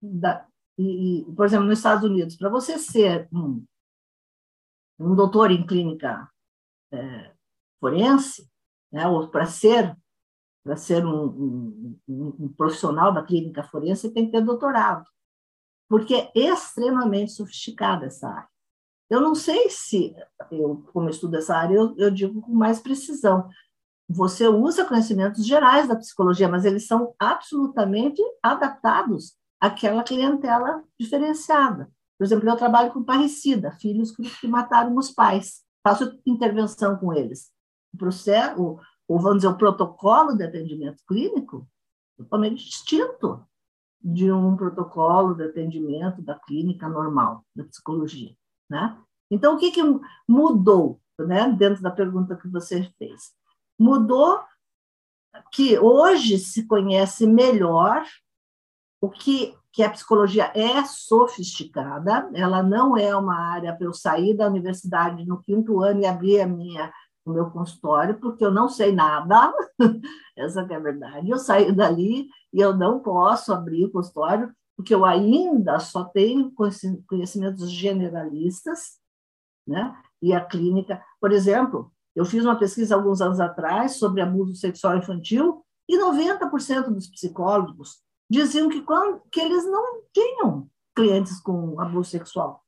da, e, por exemplo, nos Estados Unidos, para você ser um, um doutor em clínica é, forense, né, ou para ser para ser um, um, um, profissional da clínica forense, tem que ter doutorado, porque é extremamente sofisticada essa área. Eu não sei se, eu, como estudo essa área, eu, eu digo com mais precisão. Você usa conhecimentos gerais da psicologia, mas eles são absolutamente adaptados àquela clientela diferenciada. Por exemplo, eu trabalho com parricida, filhos que mataram os pais. Faço intervenção com eles. O processo, ou vamos dizer, o protocolo de atendimento clínico totalmente distinto de um protocolo de atendimento da clínica normal, da psicologia. Né? Então, o que, que mudou né, dentro da pergunta que você fez? Mudou que hoje se conhece melhor o que, que a psicologia é sofisticada, ela não é uma área para eu sair da universidade no quinto ano e abrir a minha o meu consultório, porque eu não sei nada, essa é a verdade. Eu saio dali e eu não posso abrir o consultório, porque eu ainda só tenho conhecimentos generalistas, né? E a clínica, por exemplo, eu fiz uma pesquisa alguns anos atrás sobre abuso sexual infantil e 90% dos psicólogos diziam que, quando, que eles não tinham clientes com abuso sexual.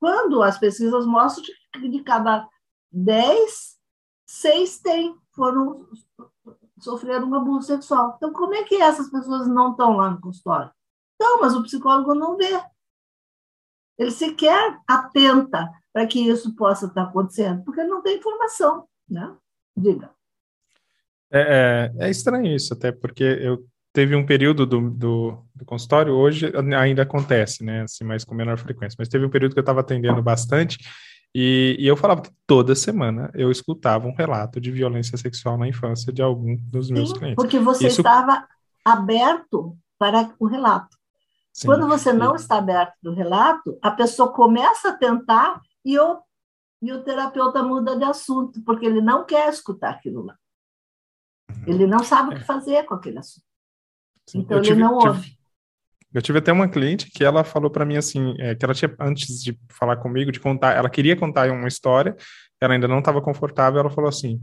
Quando as pesquisas mostram que de cada 10, 6 têm, foram sofreram um abuso sexual. Então, como é que essas pessoas não estão lá no consultório? Não, mas o psicólogo não vê. Ele sequer atenta para que isso possa estar acontecendo, porque ele não tem informação, né? Diga. É, é, é estranho isso, até porque eu teve um período do, do, do, consultório, hoje ainda acontece, né, assim, mas com menor frequência, mas teve um período que eu estava atendendo bastante e, e, eu falava que toda semana eu escutava um relato de violência sexual na infância de algum dos meus Sim, clientes. Porque você Isso... estava aberto para o relato. Sim, Quando você não está aberto para o relato, a pessoa começa a tentar e o, e o terapeuta muda de assunto, porque ele não quer escutar aquilo lá. Uhum. Ele não sabe o que é. fazer com aquele assunto. Sim, então, ele tive, não ouve. Tive eu tive até uma cliente que ela falou para mim assim, é, que ela tinha, antes de falar comigo, de contar, ela queria contar uma história, ela ainda não estava confortável, ela falou assim,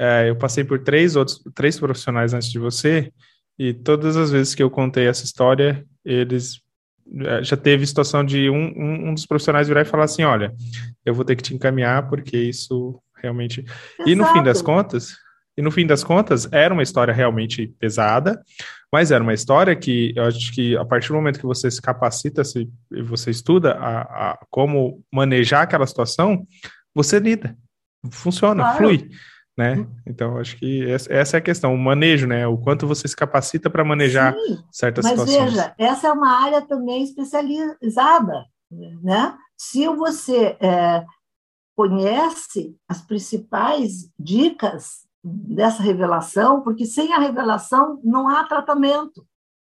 é, eu passei por três outros, três profissionais antes de você, e todas as vezes que eu contei essa história, eles é, já teve situação de um, um, um, dos profissionais virar e falar assim, olha, eu vou ter que te encaminhar porque isso realmente... Exato. E no fim das contas, e no fim das contas, era uma história realmente pesada, mas era uma história que eu acho que a partir do momento que você se capacita se, e você estuda a, a, como manejar aquela situação, você lida, funciona, claro. flui. Né? Uhum. Então, acho que essa, é a questão, o manejo, né? O quanto você se capacita para manejar Sim, certas mas situações. Mas veja, essa é uma área também especializada, né? Se você é, conhece as principais dicas dessa revelação, porque sem a revelação não há tratamento.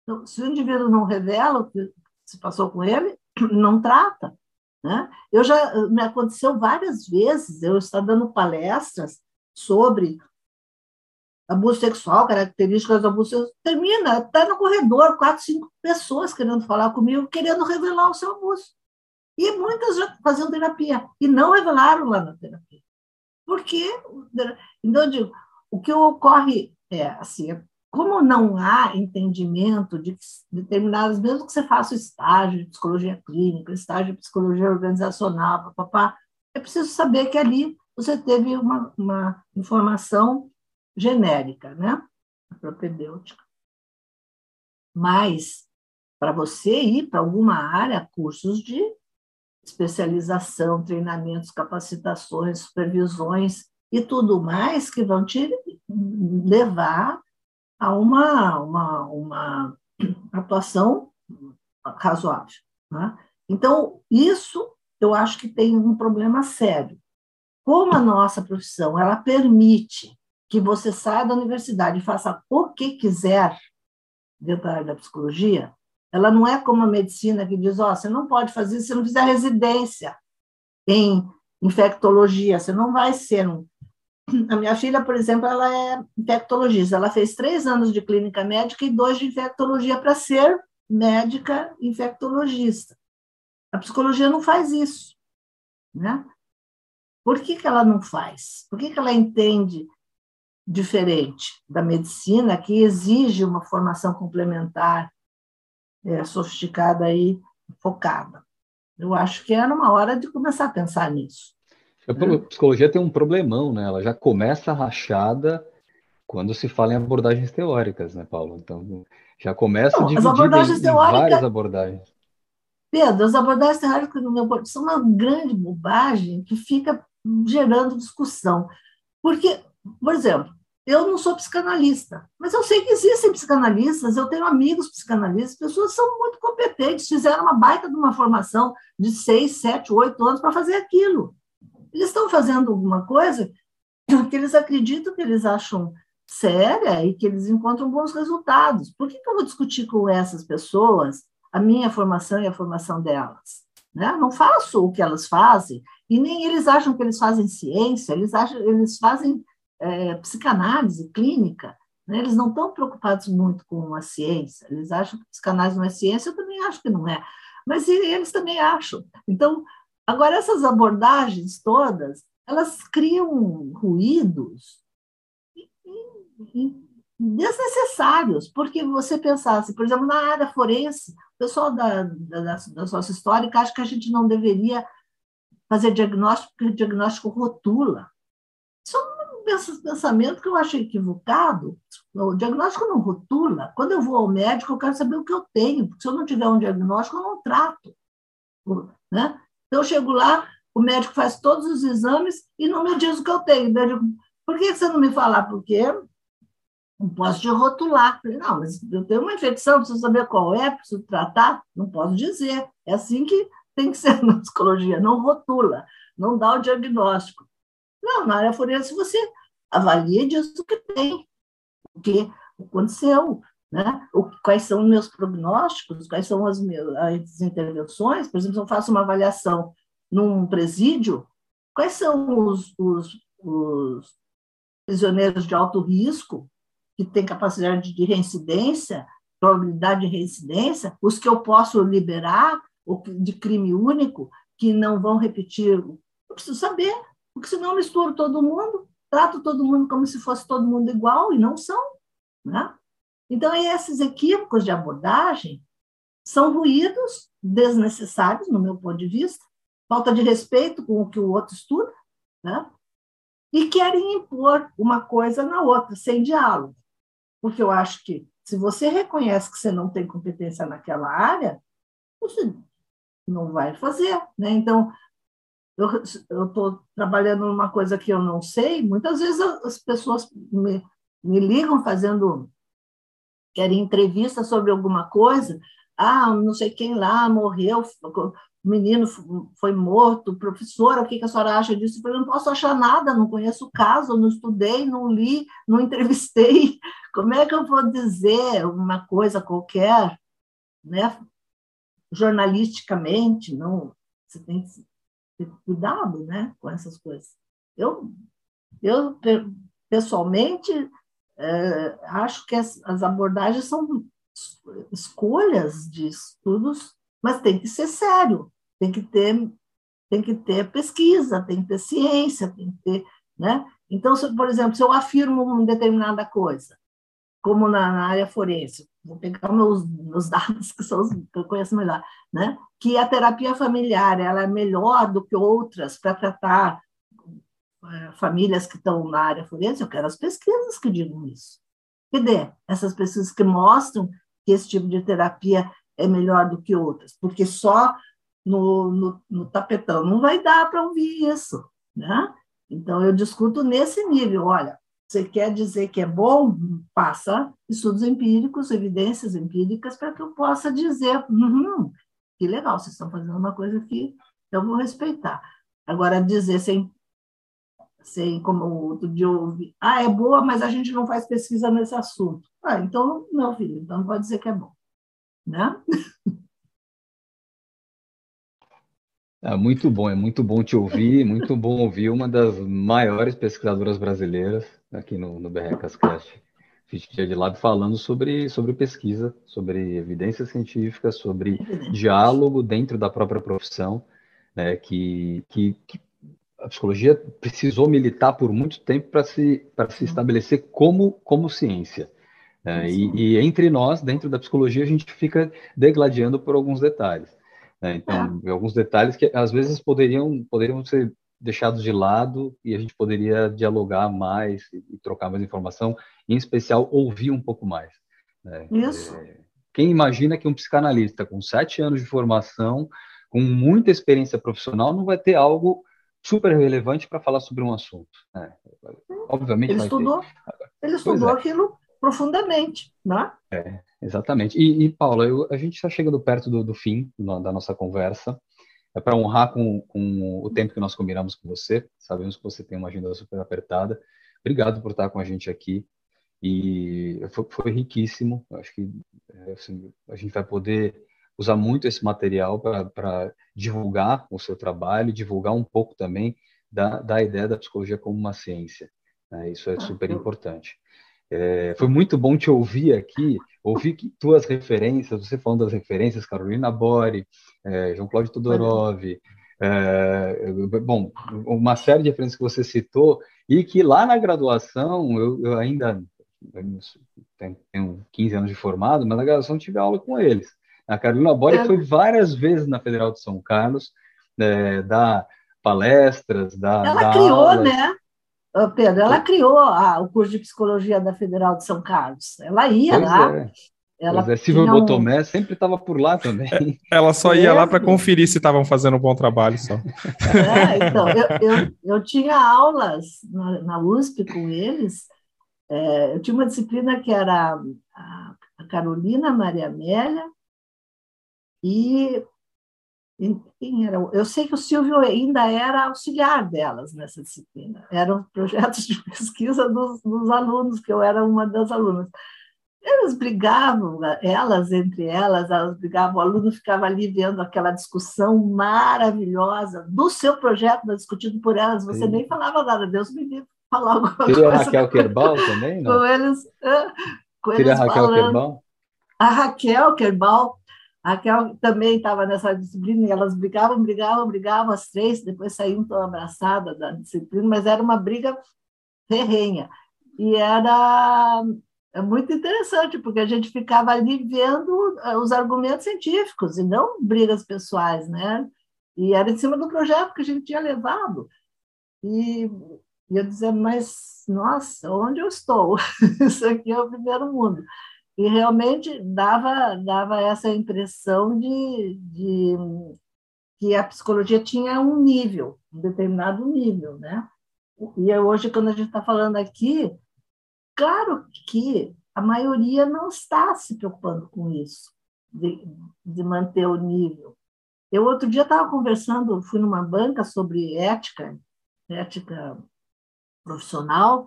Então, se o indivíduo não revela o que se passou com ele, não trata. Né? Eu já me aconteceu várias vezes eu estar dando palestras sobre abuso sexual, características do abuso sexual, termina, está no corredor, quatro, cinco pessoas querendo falar comigo, querendo revelar o seu abuso. E muitas já faziam terapia e não revelaram lá na terapia. Porque, então, eu digo, o que ocorre é assim, como não há entendimento de determinadas, mesmo que você faça o estágio de psicologia clínica, estágio de psicologia organizacional, papá, é preciso saber que ali você teve uma, uma informação genérica, né? Propedêutica. Mas, para você ir para alguma área, cursos de especialização, treinamentos, capacitações, supervisões e tudo mais que vão te levar a uma, uma, uma atuação razoável. Né? Então, isso eu acho que tem um problema sério. Como a nossa profissão ela permite que você saia da universidade e faça o que quiser dentro da área da psicologia, ela não é como a medicina que diz, ó, oh, você não pode fazer se não fizer residência em infectologia, você não vai ser um... A minha filha, por exemplo, ela é infectologista, ela fez três anos de clínica médica e dois de infectologia para ser médica infectologista. A psicologia não faz isso, né? Por que, que ela não faz? Por que, que ela entende diferente da medicina, que exige uma formação complementar é, sofisticada e focada? Eu acho que era uma hora de começar a pensar nisso. A né? psicologia tem um problemão, né? Ela já começa rachada quando se fala em abordagens teóricas, né, Paulo? Então, já começa não, dividida em, em várias abordagens. Pedro, as abordagens teóricas meu são uma grande bobagem que fica gerando discussão. Porque, por exemplo, eu não sou psicanalista, mas eu sei que existem psicanalistas, eu tenho amigos psicanalistas, pessoas são muito competentes, fizeram uma baita de uma formação de seis, sete, oito anos para fazer aquilo. Eles estão fazendo alguma coisa que eles acreditam que eles acham séria e que eles encontram bons resultados. Por que, que eu vou discutir com essas pessoas a minha formação e a formação delas? Né? Não faço o que elas fazem, e nem eles acham que eles fazem ciência, eles, acham, eles fazem é, psicanálise clínica, né? eles não estão preocupados muito com a ciência, eles acham que psicanálise não é ciência, eu também acho que não é, mas eles também acham. Então, agora, essas abordagens todas, elas criam ruídos desnecessários, porque você pensasse, por exemplo, na área forense, o pessoal da, da, da nossa histórica acha que a gente não deveria fazer diagnóstico, porque o diagnóstico rotula. Isso é um pensamento que eu acho equivocado. O diagnóstico não rotula. Quando eu vou ao médico, eu quero saber o que eu tenho, porque se eu não tiver um diagnóstico, eu não trato. Né? Então, eu chego lá, o médico faz todos os exames e não me diz o que eu tenho. Eu digo, por que você não me fala? Porque não posso te rotular. Falei, não, mas eu tenho uma infecção, preciso saber qual é, preciso tratar. Não posso dizer. É assim que tem que ser na psicologia. Não rotula, não dá o diagnóstico. Não, na área forense você avalia e diz o que tem, o que aconteceu, né? o, quais são os meus prognósticos, quais são as, minhas, as intervenções. Por exemplo, se eu faço uma avaliação num presídio, quais são os, os, os prisioneiros de alto risco que tem capacidade de reincidência, probabilidade de reincidência, os que eu posso liberar, de crime único, que não vão repetir. Eu preciso saber, porque senão eu misturo todo mundo, trato todo mundo como se fosse todo mundo igual, e não são. Né? Então, esses equívocos de abordagem são ruídos desnecessários, no meu ponto de vista, falta de respeito com o que o outro estuda, né? e querem impor uma coisa na outra, sem diálogo porque eu acho que se você reconhece que você não tem competência naquela área, você não vai fazer, né? Então, eu estou trabalhando numa coisa que eu não sei, muitas vezes as pessoas me, me ligam fazendo, querem entrevista sobre alguma coisa, ah, não sei quem lá morreu, o menino foi morto, professora, o que a senhora acha disso? Eu não posso achar nada, não conheço o caso, não estudei, não li, não entrevistei. Como é que eu vou dizer uma coisa qualquer, né? Jornalisticamente? Não, você tem que ter cuidado né? com essas coisas. Eu, eu pessoalmente, é, acho que as, as abordagens são escolhas de estudos mas tem que ser sério, tem que ter, tem que ter pesquisa, tem que ter ciência, tem que ter, né? Então, se, por exemplo, se eu afirmo uma determinada coisa, como na, na área forense, vou pegar meus, meus dados que são os que eu conheço melhor, né? Que a terapia familiar ela é melhor do que outras para tratar é, famílias que estão na área forense, eu quero as pesquisas que digam isso. Cadê essas pesquisas que mostram que esse tipo de terapia é melhor do que outras? Porque só no, no, no tapetão não vai dar para ouvir isso, né? Então, eu discuto nesse nível. Olha, você quer dizer que é bom? Passa estudos empíricos, evidências empíricas, para que eu possa dizer: uhum, que legal, vocês estão fazendo uma coisa que eu vou respeitar. Agora, dizer sem, sem como outro dia ouvi, ah, é boa, mas a gente não faz pesquisa nesse assunto. Ah, então, não, filho, então não pode dizer que é bom. Né? É muito bom, é muito bom te ouvir, muito bom ouvir uma das maiores pesquisadoras brasileiras aqui no, no BRCascast, Fitia de Lab, falando sobre, sobre pesquisa, sobre evidência científica, sobre diálogo dentro da própria profissão, né, que, que, que a psicologia precisou militar por muito tempo para se, se estabelecer como, como ciência. É, e, e, entre nós, dentro da psicologia, a gente fica degladiando por alguns detalhes. Né? Então, é. alguns detalhes que às vezes poderiam, poderiam ser deixados de lado e a gente poderia dialogar mais e, trocar mais informação, em especial ouvir um pouco mais. Né? Isso. É, quem imagina que um psicanalista com sete anos de formação, com muita experiência profissional, não vai ter algo super relevante para falar sobre um assunto? Né? Obviamente ele estudou. Ele estudou é. aquilo profundamente, né? É, exatamente. E, e Paula, eu, a gente está chegando perto do, do fim da nossa conversa. É para honrar com, com, o tempo que nós combinamos com você. Sabemos que você tem uma agenda super apertada. Obrigado por estar com a gente aqui. E foi, foi riquíssimo. Acho que é, assim, a gente vai poder usar muito esse material para divulgar o seu trabalho, divulgar um pouco também da, da ideia da psicologia como uma ciência. Né? Isso é ah, super importante. É, foi muito bom te ouvir aqui, ouvir que tuas referências, você falando das referências, Carolina Bori, é, João Cláudio Todorov, é, bom, uma série de referências que você citou, e que lá na graduação, eu, eu ainda tenho 15 anos de formado, mas na graduação tive aula com eles. A Carolina Bori é. foi várias vezes na Federal de São Carlos, é, dar palestras, dar. Ela criou, aulas. né? Pedro, ela criou a, o curso de psicologia da Federal de São Carlos. Ela ia pois lá. É. Ela pois é, Silvio um... Botomé sempre estava por lá também. Ela só ia é. lá para conferir se estavam fazendo um bom trabalho só. É, então, eu, eu, eu, tinha aulas na, na USP com eles. É, eu tinha uma disciplina que era a, a Carolina Maria Amélia e quem era? Eu sei que o Silvio ainda era auxiliar delas nessa disciplina. Eram projetos de pesquisa dos, dos alunos, que eu era uma das alunas. Elas brigavam, elas entre elas, elas brigavam, o aluno ficava ali vendo aquela discussão maravilhosa do seu projeto, discutido por elas, você Sim. nem falava nada, Deus me livre falar alguma coisa. A Raquel Kerbal também, não? Com eles, com eles a Raquel falando. Kerbal? A Raquel Kerbal Raquel também estava nessa disciplina e elas brigavam, brigavam, brigavam as três, depois saíam tão abraçadas da disciplina, mas era uma briga ferrenha. E era é muito interessante, porque a gente ficava ali vendo eh, os argumentos científicos e não brigas pessoais, né? E era em cima do projeto que a gente tinha levado. E eu dizia, mas, nossa, onde eu estou? Isso aqui é o primeiro mundo. E realmente dava, dava essa impressão de, de que a psicologia tinha um nível, um determinado nível, né? E hoje, quando a gente está falando aqui, claro que a maioria não está se preocupando com isso, de, de manter o nível. Eu outro dia estava conversando, fui numa banca sobre ética, ética profissional,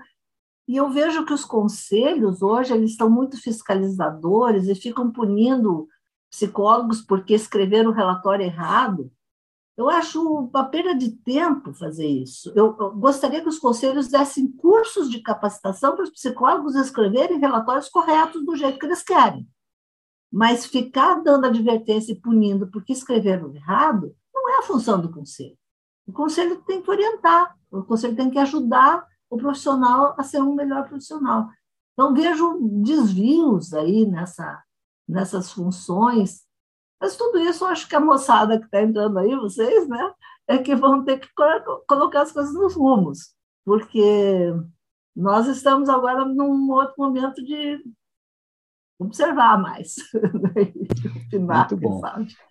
e eu vejo que os conselhos hoje eles estão muito fiscalizadores e ficam punindo psicólogos porque escreveram o relatório errado. Eu acho uma perda de tempo fazer isso. Eu, eu, gostaria que os conselhos dessem cursos de capacitação para os psicólogos escreverem relatórios corretos do jeito que eles querem. Mas ficar dando advertência e punindo porque escreveram errado não é a função do conselho. O conselho tem que orientar, o conselho tem que ajudar o profissional a ser um melhor profissional. Então, vejo desvios aí nessa, nessas funções, mas tudo isso eu acho que a moçada que está entrando aí, vocês, né, é que vão ter que colocar as coisas nos rumos. porque nós estamos agora num outro momento de observar mais. Muito bom.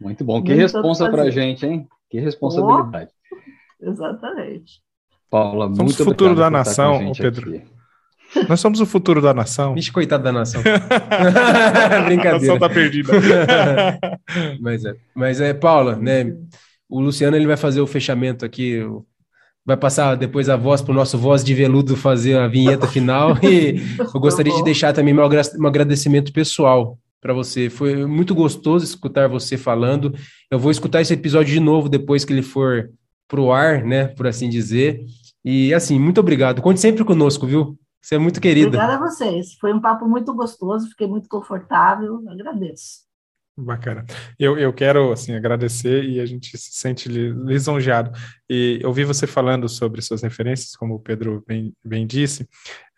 Muito bom. Que responsa para a gente, hein? Que responsabilidade. Oh, exatamente. Paula, somos muito o futuro da nação, Pedro. Aqui. Nós somos o futuro da nação. Vixe, coitado da nação. Brincadeira. A nação tá perdida. mas, é, mas é, Paula, né? O Luciano ele vai fazer o fechamento aqui, vai passar depois a voz para o nosso voz de veludo fazer a vinheta final. E eu gostaria de deixar também meu agradecimento pessoal para você. Foi muito gostoso escutar você falando. Eu vou escutar esse episódio de novo depois que ele for pro ar, né, por assim dizer. E assim, muito obrigado. Conte sempre conosco, viu? Você é muito querida. Obrigada a vocês. Foi um papo muito gostoso, fiquei muito confortável. Agradeço. Bacana. Eu, eu quero assim agradecer e a gente se sente lisonjeado. E ouvir você falando sobre suas referências, como o Pedro bem, bem disse,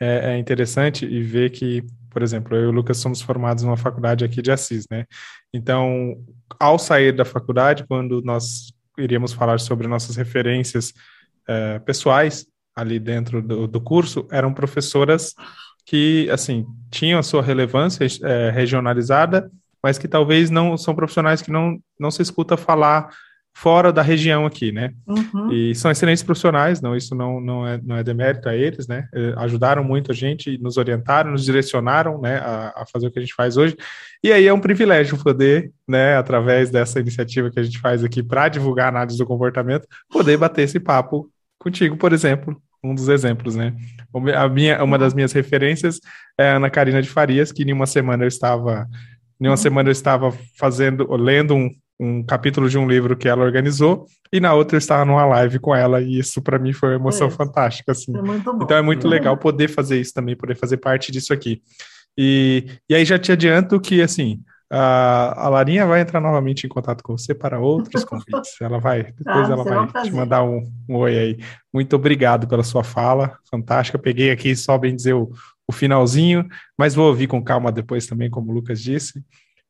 é, é, interessante e ver que, por exemplo, eu e o Lucas somos formados numa faculdade aqui de Assis, né? Então, ao sair da faculdade, quando nós iríamos falar sobre nossas referências é, pessoais, ali dentro do, do curso eram professoras que, assim, tinham a sua relevância é, regionalizada, mas que talvez não são profissionais que não, não se escuta falar fora da região aqui, né? Uhum. E são excelentes profissionais, não, isso não, não, é, não é demérito a eles, né? É, ajudaram muito a gente, nos orientaram, nos direcionaram, né, a, a, fazer o que a gente faz hoje. E aí é um privilégio poder, né, através dessa iniciativa que a gente faz aqui para divulgar a análise do comportamento, poder bater esse papo contigo, por exemplo, um dos exemplos, né? A minha, uma das minhas referências é a Ana Karina de Farias, que em uma semana eu estava, em uma semana eu estava fazendo, lendo um, um capítulo de um livro que ela organizou, e na outra eu estava numa live com ela, e isso para mim foi uma emoção é. fantástica, assim. É então é muito legal poder fazer isso também, poder fazer parte disso aqui. E, e aí já te adianto que, assim, a, Larinha vai entrar novamente em contato com você para outros convites. Ela vai, depois ah, ela vai te mandar um, um, oi aí. Muito obrigado pela sua fala, fantástica. Peguei aqui só bem dizer o, o finalzinho, mas vou ouvir com calma depois também, como o Lucas disse.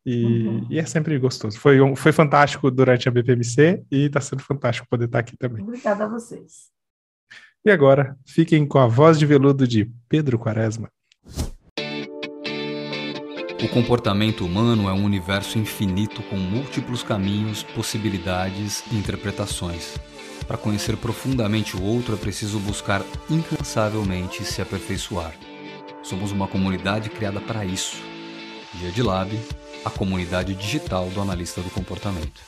E, uhum. e é sempre gostoso. Foi, um, foi fantástico durante a BPMC e está sendo fantástico poder estar aqui também. Obrigada a vocês. E agora, fiquem com a voz de veludo de Pedro Quaresma. O comportamento humano é um universo infinito com múltiplos caminhos, possibilidades e interpretações. Para conhecer profundamente o outro é preciso buscar incansavelmente se aperfeiçoar. Somos uma comunidade criada para isso. Dia de Lab, a comunidade digital do analista do comportamento.